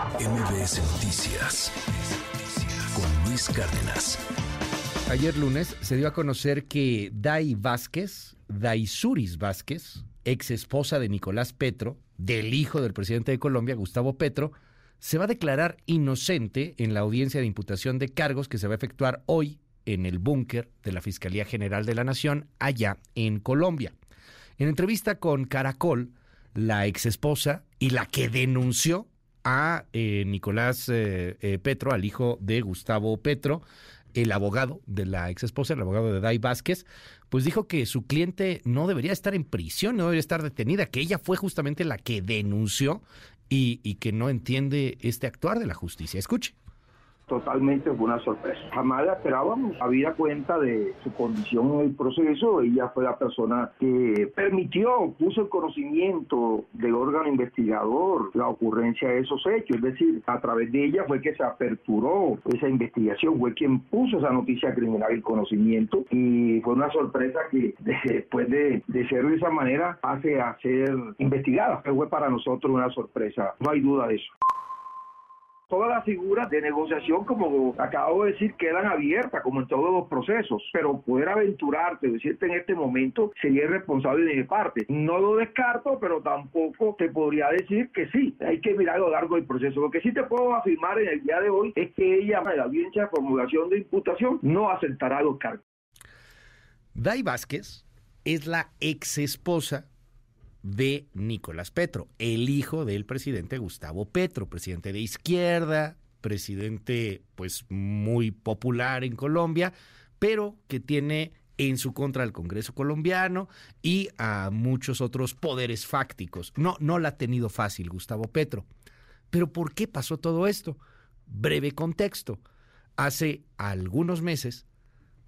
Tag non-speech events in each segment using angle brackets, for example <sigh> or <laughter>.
MBS Noticias con Luis Cárdenas. Ayer lunes se dio a conocer que Dai Vázquez, Daisuris Vázquez, ex esposa de Nicolás Petro, del hijo del presidente de Colombia, Gustavo Petro, se va a declarar inocente en la audiencia de imputación de cargos que se va a efectuar hoy en el búnker de la Fiscalía General de la Nación, allá en Colombia. En entrevista con Caracol, la ex esposa y la que denunció a eh, Nicolás eh, eh, Petro, al hijo de Gustavo Petro, el abogado de la ex esposa, el abogado de Dai Vázquez, pues dijo que su cliente no debería estar en prisión, no debería estar detenida, que ella fue justamente la que denunció y, y que no entiende este actuar de la justicia. Escuche totalmente fue una sorpresa. Jamás la esperábamos. Había cuenta de su condición en el proceso. Ella fue la persona que permitió, puso el conocimiento del órgano investigador la ocurrencia de esos hechos. Es decir, a través de ella fue que se aperturó esa investigación, fue quien puso esa noticia criminal el conocimiento y fue una sorpresa que <laughs> después de, de ser de esa manera pase a ser investigada. Fue para nosotros una sorpresa, no hay duda de eso todas las figuras de negociación, como acabo de decir, quedan abiertas, como en todos los procesos, pero poder aventurarte, decirte en este momento, sería irresponsable de mi parte. No lo descarto, pero tampoco te podría decir que sí. Hay que mirar a lo largo del proceso. Lo que sí te puedo afirmar en el día de hoy es que ella, en la audiencia de formulación de imputación, no aceptará los cargos. Dai Vázquez es la ex esposa de Nicolás Petro, el hijo del presidente Gustavo Petro, presidente de izquierda, presidente pues muy popular en Colombia, pero que tiene en su contra al Congreso colombiano y a muchos otros poderes fácticos. No, no la ha tenido fácil Gustavo Petro. Pero ¿por qué pasó todo esto? Breve contexto. Hace algunos meses,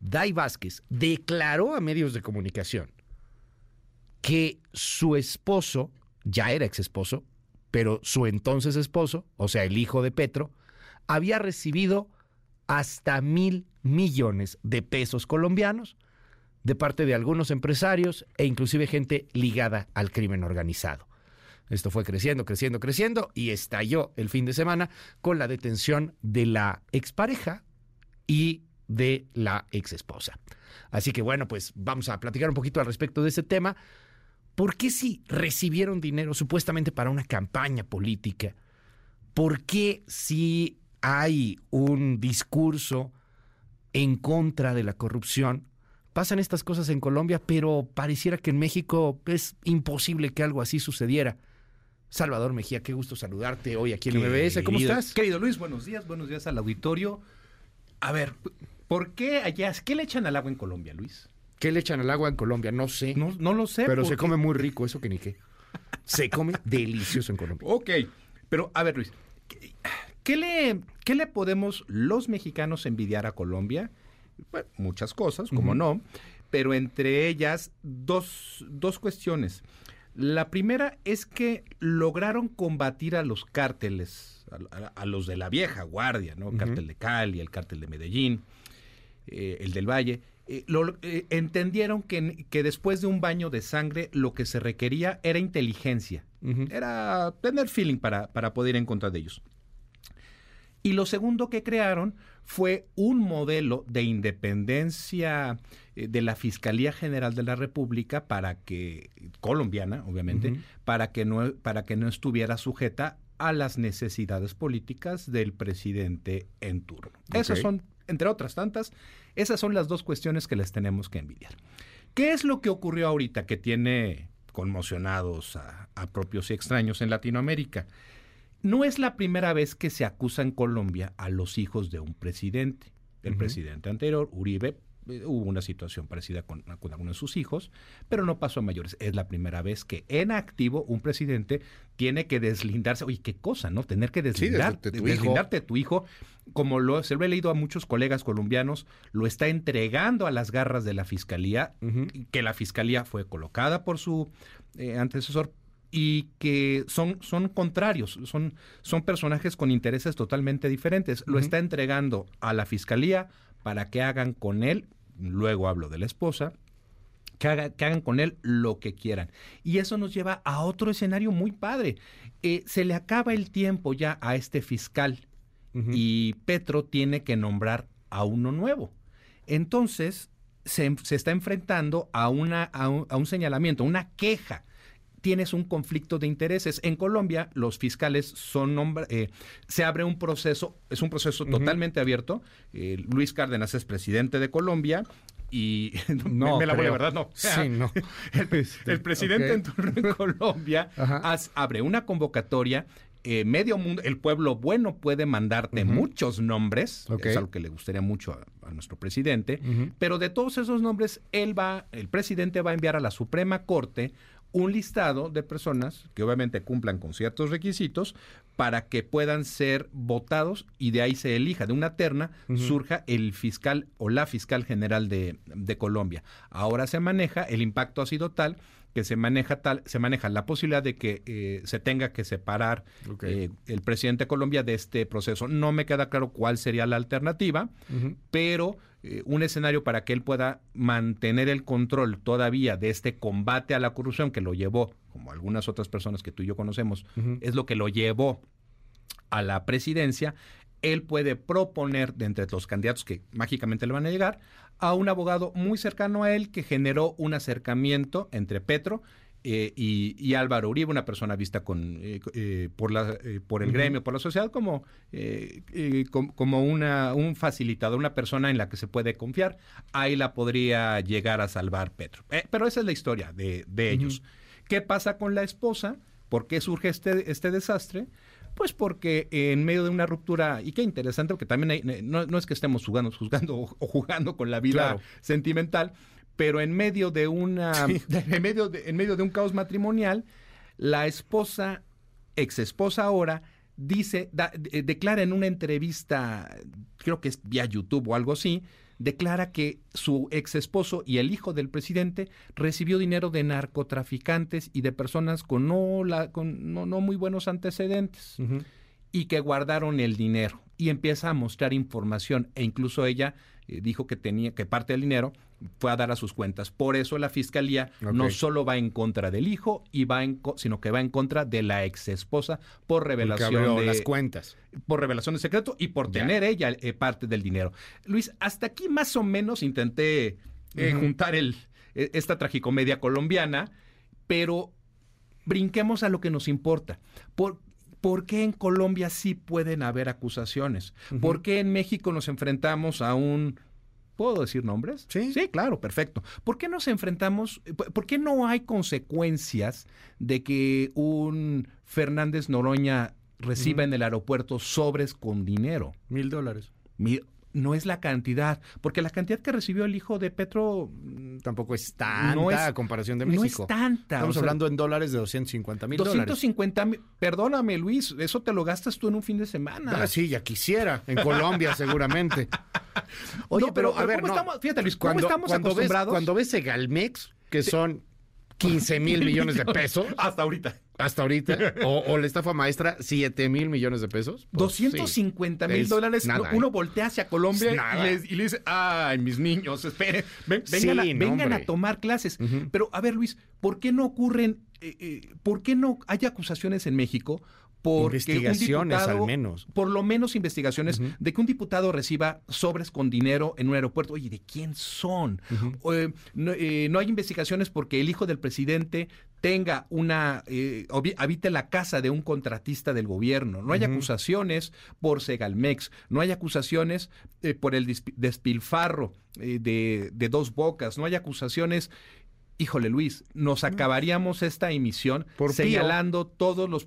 Dai Vázquez declaró a medios de comunicación que su esposo, ya era ex esposo, pero su entonces esposo, o sea, el hijo de Petro, había recibido hasta mil millones de pesos colombianos de parte de algunos empresarios e inclusive gente ligada al crimen organizado. Esto fue creciendo, creciendo, creciendo y estalló el fin de semana con la detención de la expareja y de la exesposa. Así que bueno, pues vamos a platicar un poquito al respecto de ese tema. ¿Por qué si recibieron dinero supuestamente para una campaña política? ¿Por qué si hay un discurso en contra de la corrupción? Pasan estas cosas en Colombia, pero pareciera que en México es imposible que algo así sucediera. Salvador Mejía, qué gusto saludarte hoy aquí en MBS. ¿Cómo estás? Querido Luis, buenos días, buenos días al auditorio. A ver, ¿por qué allá, qué le echan al agua en Colombia, Luis? ¿Qué le echan al agua en Colombia? No sé. No, no lo sé. Pero se come muy rico, eso que ni qué. Se come <laughs> delicioso en Colombia. Ok, pero a ver Luis, ¿qué, le, qué le podemos los mexicanos envidiar a Colombia? Bueno, muchas cosas, como no, pero entre ellas dos, dos cuestiones. La primera es que lograron combatir a los cárteles, a, los de la vieja guardia, ¿no? Cártel de Cali, el cártel de Medellín, eh, el del Valle eh, lo, eh, entendieron que, que, después de un baño de sangre lo que se requería era inteligencia, era tener feeling para, para poder ir en contra de ellos. Y lo segundo que crearon fue un modelo de independencia eh, de la Fiscalía General de la República para que colombiana, obviamente, para que no para que no estuviera sujeta a las necesidades políticas del presidente en turno. Esas son entre otras tantas, esas son las dos cuestiones que les tenemos que envidiar. ¿Qué es lo que ocurrió ahorita que tiene conmocionados a, propios y extraños en Latinoamérica? No es la primera vez que se acusa en Colombia a los hijos de un presidente. El presidente anterior, Uribe, eh, hubo una situación parecida con, con algunos de sus hijos, pero no pasó a mayores. Es la primera vez que en activo un presidente tiene que deslindarse. Oye, qué cosa, ¿no? Tener que deslindar, de tu deslindarte de tu hijo, como lo, se lo he leído a muchos colegas colombianos, lo está entregando a las garras de la fiscalía, que la fiscalía fue colocada por su eh, antecesor y que son, son contrarios, son, son personajes con intereses totalmente diferentes. Lo está entregando a la fiscalía para que hagan con él, luego hablo de la esposa, que, hagan con él lo que quieran. Y eso nos lleva a otro escenario muy padre. Eh, se le acaba el tiempo ya a este fiscal y Petro tiene que nombrar a uno nuevo. Entonces, se, está enfrentando a, una, a, un, señalamiento, una queja tienes un conflicto de intereses. En Colombia, los fiscales son eh, se abre un proceso, es un proceso totalmente abierto. Eh, Luis Cárdenas es presidente de Colombia y <laughs> no, me, la voy a verdad, no. Sí, no. <laughs> El, presidente en turno en Colombia <laughs> abre una convocatoria eh, medio mundo, el pueblo bueno puede mandarte muchos nombres, es algo que le gustaría mucho a, nuestro presidente, pero de todos esos nombres, él va, el presidente va a enviar a la Suprema Corte un listado de personas que obviamente cumplan con ciertos requisitos para que puedan ser votados y de ahí se elija, de una terna surja el fiscal o la fiscal general de, de Colombia. Ahora se maneja, el impacto ha sido tal que se maneja tal, se maneja la posibilidad de que eh, se tenga que separar eh, el presidente de Colombia de este proceso. No me queda claro cuál sería la alternativa, pero eh, un escenario para que él pueda mantener el control todavía de este combate a la corrupción que lo llevó, como algunas otras personas que tú y yo conocemos, es lo que lo llevó a la presidencia, él puede proponer de entre los candidatos que mágicamente le van a llegar a un abogado muy cercano a él que generó un acercamiento entre Petro eh, y, Álvaro Uribe, una persona vista con, eh, eh, por, la, por el gremio, por la sociedad, como, como, una, un facilitador, una persona en la que se puede confiar. Ahí la podría llegar a salvar Petro. pero esa es la historia de, ellos. ¿Qué pasa con la esposa? ¿Por qué surge este, este desastre? Pues porque en medio de una ruptura, y qué interesante, porque también no, es que estemos jugando, juzgando o, jugando con la vida sentimental, pero en medio de una, <laughs> <laughs> en, medio de, en medio de un caos matrimonial, la esposa, ex esposa ahora, dice, eh, declara en una entrevista, creo que es vía YouTube o algo así, declara que su ex esposo y el hijo del presidente recibió dinero de narcotraficantes y de personas con no, la, con no, muy buenos antecedentes y que guardaron el dinero. Y empieza a mostrar información. E incluso ella eh, dijo que tenía que parte del dinero fue a dar a sus cuentas. Por eso la fiscalía no solo va en contra del hijo y va en sino que va en contra de la ex esposa por revelación de las cuentas, por revelación de secreto y por tener ella eh, parte del dinero. Luis, hasta aquí más o menos intenté eh, juntar el esta tragicomedia colombiana, pero brinquemos a lo que nos importa. Por, ¿Por qué en Colombia sí pueden haber acusaciones? ¿Por qué en México nos enfrentamos a un ¿Puedo decir nombres? Sí. Sí, claro, perfecto. ¿Por qué nos enfrentamos, por qué no hay consecuencias de que un Fernández Noroña reciba en el aeropuerto sobres con dinero? Mil dólares no es la cantidad, porque la cantidad que recibió el hijo de Petro mm, tampoco es tanta a comparación de México. No es tanta. Estamos hablando en dólares de 250 mil dólares. 250 mil, perdóname Luis, eso te lo gastas tú en un fin de semana. Ah, sí, ya quisiera, en Colombia <laughs> seguramente. Oye, pero, a ver, ¿cómo estamos, fíjate Luis, ¿cómo estamos acostumbrados? Ves, cuando ves Egalmex, que son 15 mil millones de pesos. <laughs> Hasta ahorita. Hasta ahorita. <laughs> O, la estafa maestra, 7 mil millones de pesos. 250 mil dólares. uno ¿eh? voltea hacia Colombia y, le dice, ay, mis niños, esperen, vengan, a, tomar clases. Pero, a ver, Luis, ¿por qué no ocurren, eh, eh, por qué no hay acusaciones en México porque investigaciones al menos. Por lo menos investigaciones de que un diputado reciba sobres con dinero en un aeropuerto. Oye, ¿de quién son? Eh, eh, no, hay investigaciones porque el hijo del presidente tenga una, eh, habite la casa de un contratista del gobierno. No hay acusaciones por Segalmex. No hay acusaciones por el despilfarro de, de dos bocas. No hay acusaciones híjole Luis, nos acabaríamos esta emisión Por señalando todos los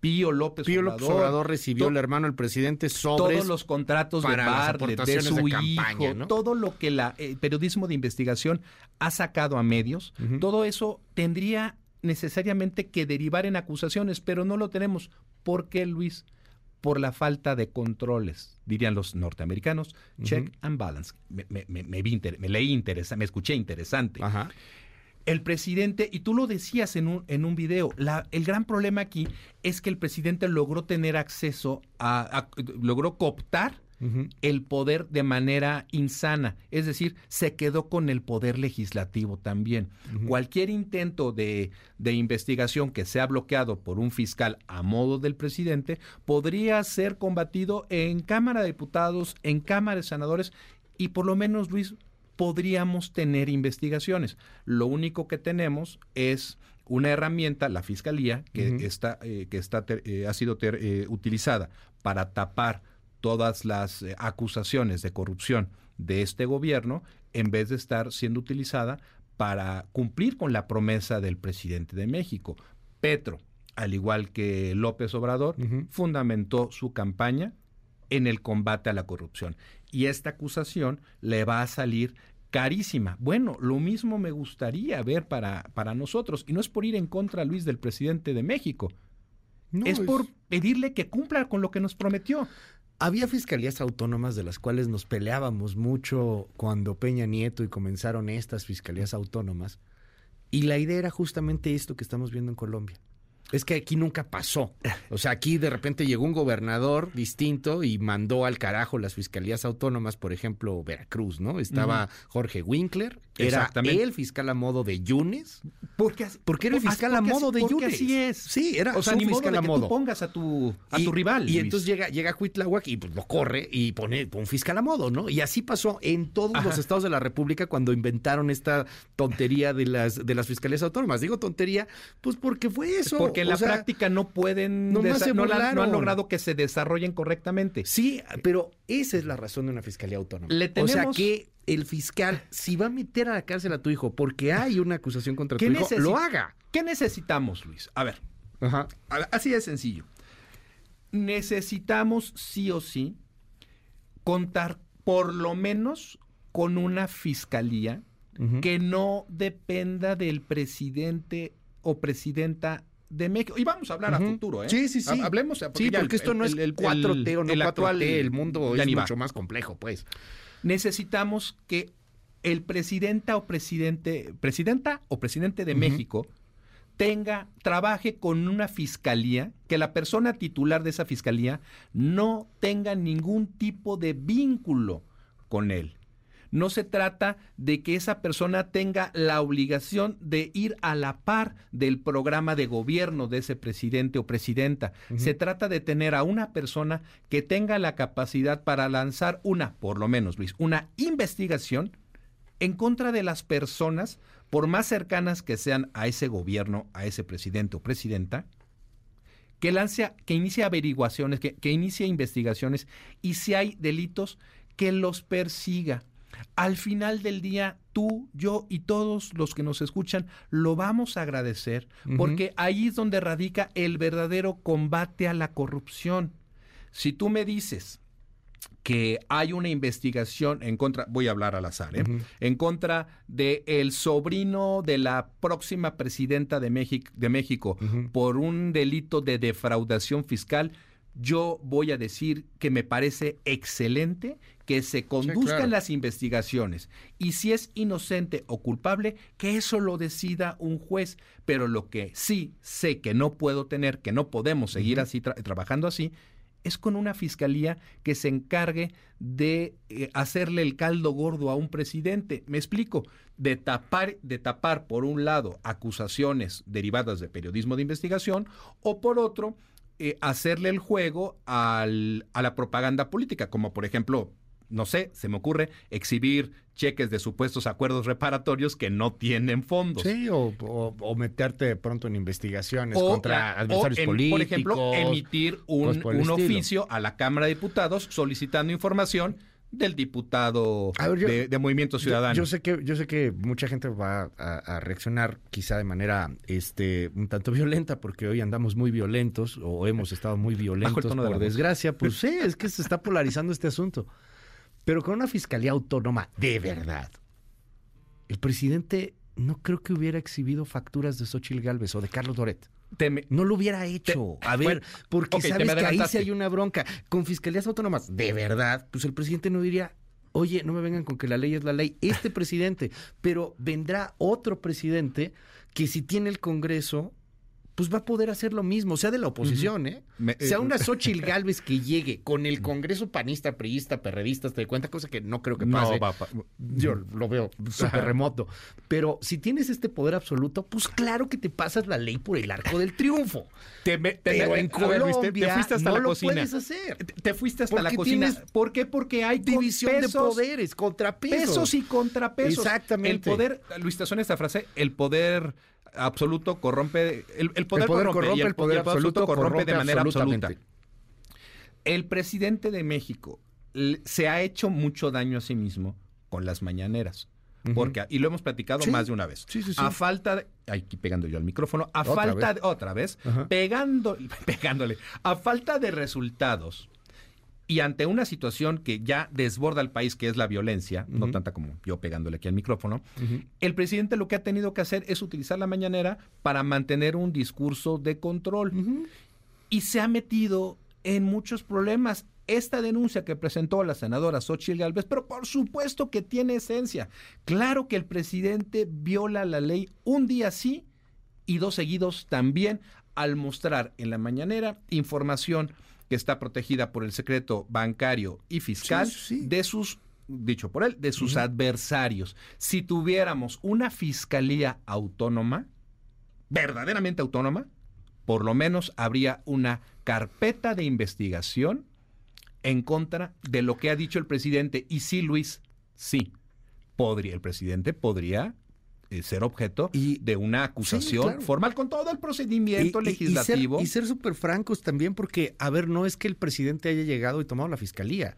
Pío López Pío López Obrador recibió el hermano del presidente sobres todos los contratos de Bartlett, de su hijo, todo lo que la, el periodismo de investigación ha sacado a medios, todo eso tendría necesariamente que derivar en acusaciones, pero no lo tenemos. ¿Por qué, Luis? Por la falta de controles, dirían los norteamericanos. Check and balance. Me, me, me, me leí interesante, me escuché interesante. Ajá el presidente, y tú lo decías en un, en un video, la, el gran problema aquí es que el presidente logró tener acceso a, logró cooptar el poder de manera insana, es decir, se quedó con el poder legislativo también. Cualquier intento de, de, investigación que sea bloqueado por un fiscal a modo del presidente podría ser combatido en Cámara de Diputados, en Cámara de Senadores y por lo menos, Luis, podríamos tener investigaciones. Lo único que tenemos es una herramienta, la fiscalía, que está, eh, que está eh, ha sido eh, utilizada para tapar todas las acusaciones de corrupción de este gobierno, en vez de estar siendo utilizada para cumplir con la promesa del presidente de México. Petro, al igual que López Obrador, fundamentó su campaña en el combate a la corrupción. Y esta acusación le va a salir carísima. Bueno, lo mismo me gustaría ver para, para nosotros. Y no es por ir en contra, Luis, del presidente de México. es por pedirle que cumpla con lo que nos prometió. Había fiscalías autónomas de las cuales nos peleábamos mucho cuando Peña Nieto y comenzaron estas fiscalías autónomas. Y la idea era justamente esto que estamos viendo en Colombia. Es que aquí nunca pasó. <laughs> O sea, aquí de repente llegó un gobernador distinto y mandó al carajo las fiscalías autónomas, por ejemplo, Veracruz, ¿no? Estaba Jorge Winkler, era el fiscal a modo de Yunes. Porque, porque era el fiscal a modo de Yunes. así es. Sí, era o sea, ni fiscal modo a modo. Que tú pongas a tu, a tu rival. Y entonces llega, llega Huitlahuac y pues, lo corre y pone un fiscal a modo, ¿no? Y así pasó en todos los estados de la República cuando inventaron esta tontería de las, de las fiscalías autónomas. Digo tontería, pues porque fue eso. Porque en la práctica no pueden, no, no, han logrado que se desarrollen correctamente. Sí, pero esa es la razón de una fiscalía autónoma. Le tenemos... O sea que el fiscal, si va a meter a la cárcel a tu hijo porque hay una acusación contra tu hijo, lo haga. ¿Qué necesitamos, Luis? A ver, así de sencillo. Necesitamos sí o sí contar por lo menos con una fiscalía que no dependa del presidente o presidenta de México. Y vamos a hablar a futuro, ¿eh? Sí, sí, sí. Hablemos. Porque sí, porque esto no es el, 4T o no 4T. El mundo es mucho más complejo, pues necesitamos que el presidenta o presidente, presidenta o presidente de México tenga, trabaje con una fiscalía, que la persona titular de esa fiscalía no tenga ningún tipo de vínculo con él. No se trata de que esa persona tenga la obligación de ir a la par del programa de gobierno de ese presidente o presidenta. Se trata de tener a una persona que tenga la capacidad para lanzar una, por lo menos Luis, una investigación en contra de las personas, por más cercanas que sean a ese gobierno, a ese presidente o presidenta, que lance, que inicie averiguaciones, que, que inicie investigaciones y si hay delitos, que los persiga al final del día, tú, yo y todos los que nos escuchan lo vamos a agradecer porque ahí es donde radica el verdadero combate a la corrupción. Si tú me dices que hay una investigación en contra, voy a hablar al azar, ¿eh? en contra de el sobrino de la próxima presidenta de México, de México por un delito de defraudación fiscal, yo voy a decir que me parece excelente que se conduzcan las investigaciones y si es inocente o culpable, que eso lo decida un juez. Pero lo que sí sé que no puedo tener, que no podemos seguir así trabajando así, es con una fiscalía que se encargue de eh, hacerle el caldo gordo a un presidente. Me explico, de tapar, de tapar por un lado acusaciones derivadas de periodismo de investigación o por otro eh, hacerle el juego al, a la propaganda política, como por ejemplo no sé, se me ocurre exhibir cheques de supuestos acuerdos reparatorios que no tienen fondos. Sí, o, meterte de pronto en investigaciones contra adversarios políticos. Por ejemplo, emitir un, oficio a la Cámara de Diputados solicitando información del diputado de, Movimiento Ciudadano. Yo, sé que yo sé que mucha gente va a, reaccionar quizá de manera este un tanto <laughs> violenta porque hoy andamos muy violentos o hemos estado muy violentos por desgracia, pues sí, es que se está polarizando este asunto. Pero con una fiscalía autónoma de verdad, el presidente no creo que hubiera exhibido facturas de Xochitl Galvez o de Carlos Doret. no lo hubiera hecho. a ver, porque sabes que ahí sí hay una bronca. Con fiscalías autónomas, de verdad, pues el presidente no diría, oye, no me vengan con que la ley es la ley. Este presidente, pero vendrá otro presidente que si tiene el Congreso, pues va a poder hacer lo mismo, sea de la oposición, ¿eh? Me- sea eh, una <laughs> Xochitl Galvez que llegue con el Congreso panista, priista, perredista, te cuenta, cosa que no creo que No, pase. pa- Yo lo veo súper remoto. Pero si tienes este poder absoluto, pues claro que te pasas la ley por el arco del triunfo. Te, me- te- Pero en ver, Luis, te- te fuiste hasta no la lo cocina. puedes hacer. Te- Te fuiste hasta la Porque cocina. tienes ¿Por qué? Porque hay División de poderes, contrapesos. Pesos y contrapesos. Exactamente. El poder, Luis, te suena esta frase, el poder absoluto corrompe, el, el poder, El poder corrompe, y el poder absoluto corrompe, de manera absoluta. El presidente de México se ha hecho mucho daño a sí mismo con las mañaneras. Porque, y lo hemos platicado Sí. más de una vez. Sí, sí, sí. A falta de. Aquí pegando yo al micrófono. A Otra falta vez. de. Otra vez. Ajá. Pegando, <laughs> pegándole. A falta de resultados y ante una situación que ya desborda al país, que es la violencia, no tanta como yo pegándole aquí al micrófono, el presidente lo que ha tenido que hacer es utilizar la mañanera para mantener un discurso de control. Y se ha metido en muchos problemas. Esta denuncia que presentó la senadora Xochitl Gálvez, pero por supuesto que tiene esencia. Claro que el presidente viola la ley un día sí y dos seguidos también al mostrar en la mañanera información que está protegida por el secreto bancario y fiscal Sí, sí. de sus, dicho por él, de sus adversarios. Si tuviéramos una fiscalía autónoma, verdaderamente autónoma, por lo menos habría una carpeta de investigación en contra de lo que ha dicho el presidente. Y sí, Luis, sí, podría, el presidente podría ser objeto Y- de una acusación claro. formal con todo el procedimiento Y- legislativo. Y ser, súper francos también, porque, a ver, no es que el presidente haya llegado y tomado la fiscalía.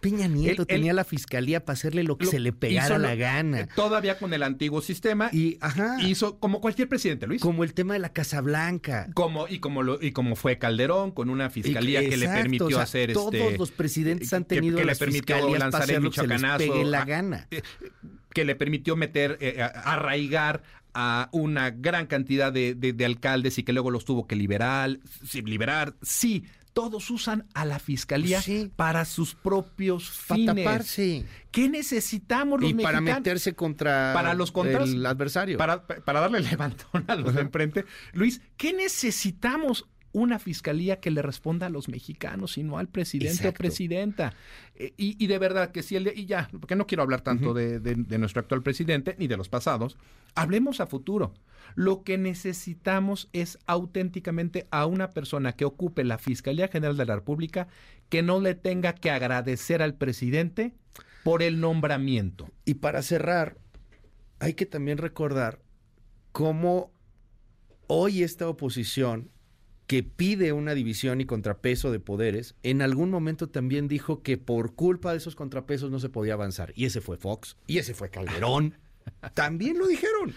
Peña Nieto Él- él- tenía la fiscalía para hacerle lo que Lo- se le pegara hizo lo- la gana. eh, Todavía con el antiguo sistema. Y, ajá, hizo como cualquier presidente, Luis. como el tema de la Casa Blanca. Como, y como lo, y como fue Calderón, con una fiscalía Y- que le permitió o sea, hacer Todos este. los presidentes han que- tenido que le las permitió fiscalías para lanzar el lo que se les michoacanazo, pegue la a- gana. Eh, que le permitió meter, eh, a- arraigar a una gran cantidad de, de- de alcaldes y que luego los tuvo que liberar, sí, liberar. Sí, todos usan a la fiscalía Sí. para sus propios Para fines. taparse. ¿Qué necesitamos los Y para meterse contra para los contras, el adversario. Para, para darle levantón a los de enfrente. Luis, ¿qué necesitamos? Una fiscalía que le responda a los mexicanos y no al presidente o presidenta. Eh, y, y de verdad que si el de- y ya, porque no quiero hablar tanto de, de- de nuestro actual presidente ni de los pasados, hablemos a futuro. Lo que necesitamos es auténticamente a una persona que ocupe la Fiscalía General de la República que no le tenga que agradecer al presidente por el nombramiento. Y para cerrar, hay que también recordar cómo hoy esta oposición que pide una división y contrapeso de poderes, en algún momento también dijo que por culpa de esos contrapesos no se podía avanzar. Y ese fue Fox, y ese fue Calderón. <laughs> También lo dijeron.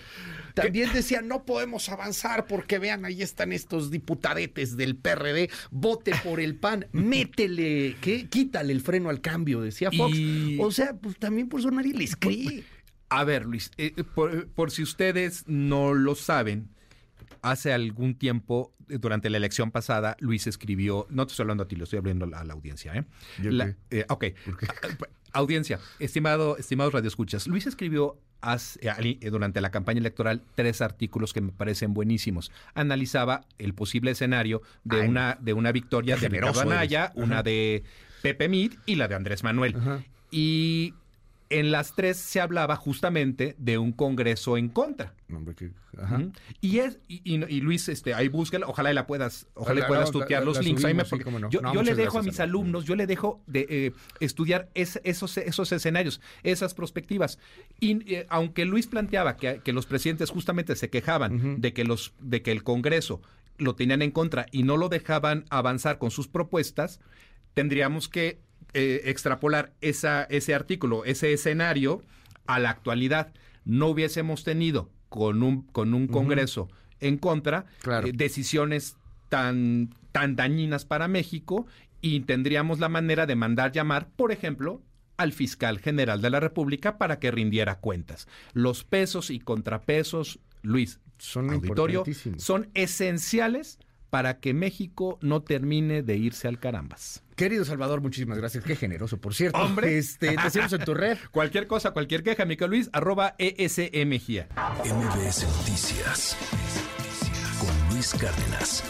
También decían, no podemos avanzar porque vean, ahí están estos diputadetes del PRD, vote por el PAN, métele, ¿qué? Quítale el freno al cambio, decía Fox. Y- O sea, pues también por eso nadie les cree. A ver, Luis, eh, por, por si ustedes no lo saben, hace algún tiempo, durante la elección pasada, Luis escribió, no te estoy hablando a ti, lo estoy hablando a la audiencia, ¿eh? Eh, ok. Ah, Audiencia, estimado, estimados radioescuchas, Luis escribió durante la campaña electoral tres artículos que me parecen buenísimos. Analizaba el posible escenario de Ay, una de una victoria de Ricardo. Anaya, una de Pepe Mid y la de Andrés Manuel. Ajá. Y en las tres se hablaba justamente de un congreso en contra. No, hombre, que- ajá. Ujú. Y es y, y- y Luis, este, ahí búscala, ojalá y la puedas, ojalá La- puedas tutear los la links. Me sí, no. Yo, No, yo le dejo a mis alumnos, yo le dejo de eh, estudiar es- esos, esos escenarios, esas perspectivas. Y eh, aunque Luis planteaba que, que los presidentes justamente se quejaban de que los, de que el Congreso lo tenían en contra y no lo dejaban avanzar con sus propuestas, tendríamos que eh, extrapolar esa, ese artículo, ese escenario a la actualidad. No hubiésemos tenido con un, con un Congreso en contra Claro. eh, decisiones tan, tan dañinas para México y tendríamos la manera de mandar llamar, por ejemplo, al fiscal general de la República para que rindiera cuentas. Los pesos y contrapesos, Luis, Son auditorio, son esenciales para que México no termine de irse al carambas. Querido Salvador, muchísimas gracias. Qué generoso, por cierto. Hombre. Este, te seguimos en tu <laughs> red. Cualquier cosa, cualquier queja, Mica Luis, arroba E ESMGIA. MBS Noticias con Luis Cárdenas.